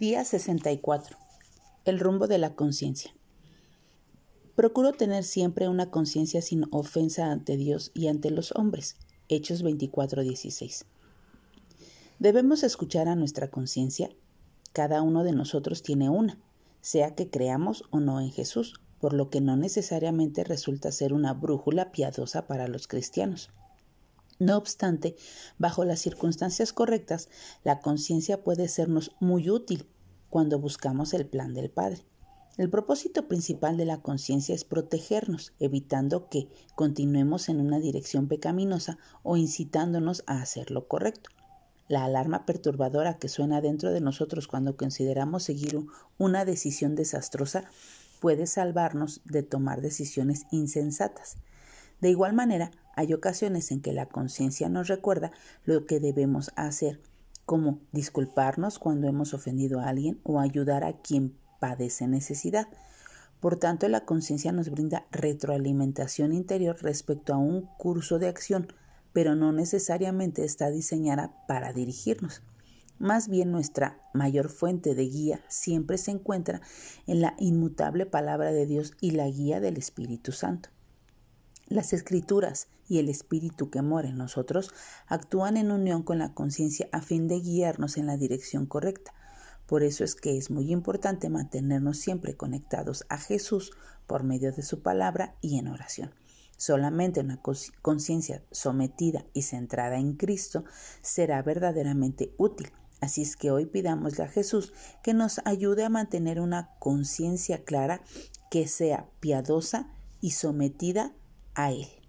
Día 64. El rumbo de la conciencia. Procuro tener siempre una conciencia sin ofensa ante Dios y ante los hombres. Hechos 24:16. Debemos escuchar a nuestra conciencia. Cada uno de nosotros tiene una, sea que creamos o no en Jesús, por lo que no necesariamente resulta ser una brújula piadosa para los cristianos. No obstante, bajo las circunstancias correctas, la conciencia puede sernos muy útil cuando buscamos el plan del Padre. El propósito principal de la conciencia es protegernos, evitando que continuemos en una dirección pecaminosa o incitándonos a hacer lo correcto. La alarma perturbadora que suena dentro de nosotros cuando consideramos seguir una decisión desastrosa puede salvarnos de tomar decisiones insensatas. De igual manera, hay ocasiones en que la conciencia nos recuerda lo que debemos hacer, como disculparnos cuando hemos ofendido a alguien o ayudar a quien padece necesidad. Por tanto, la conciencia nos brinda retroalimentación interior respecto a un curso de acción, pero no necesariamente está diseñada para dirigirnos. Más bien nuestra mayor fuente de guía siempre se encuentra en la inmutable palabra de Dios y la guía del Espíritu Santo. Las escrituras y el espíritu que mora en nosotros actúan en unión con la conciencia a fin de guiarnos en la dirección correcta. Por eso es que es muy importante mantenernos siempre conectados a Jesús por medio de su palabra y en oración. Solamente una conciencia sometida y centrada en Cristo será verdaderamente útil. Así es que hoy pidámosle a Jesús que nos ayude a mantener una conciencia clara que sea piadosa y sometida a.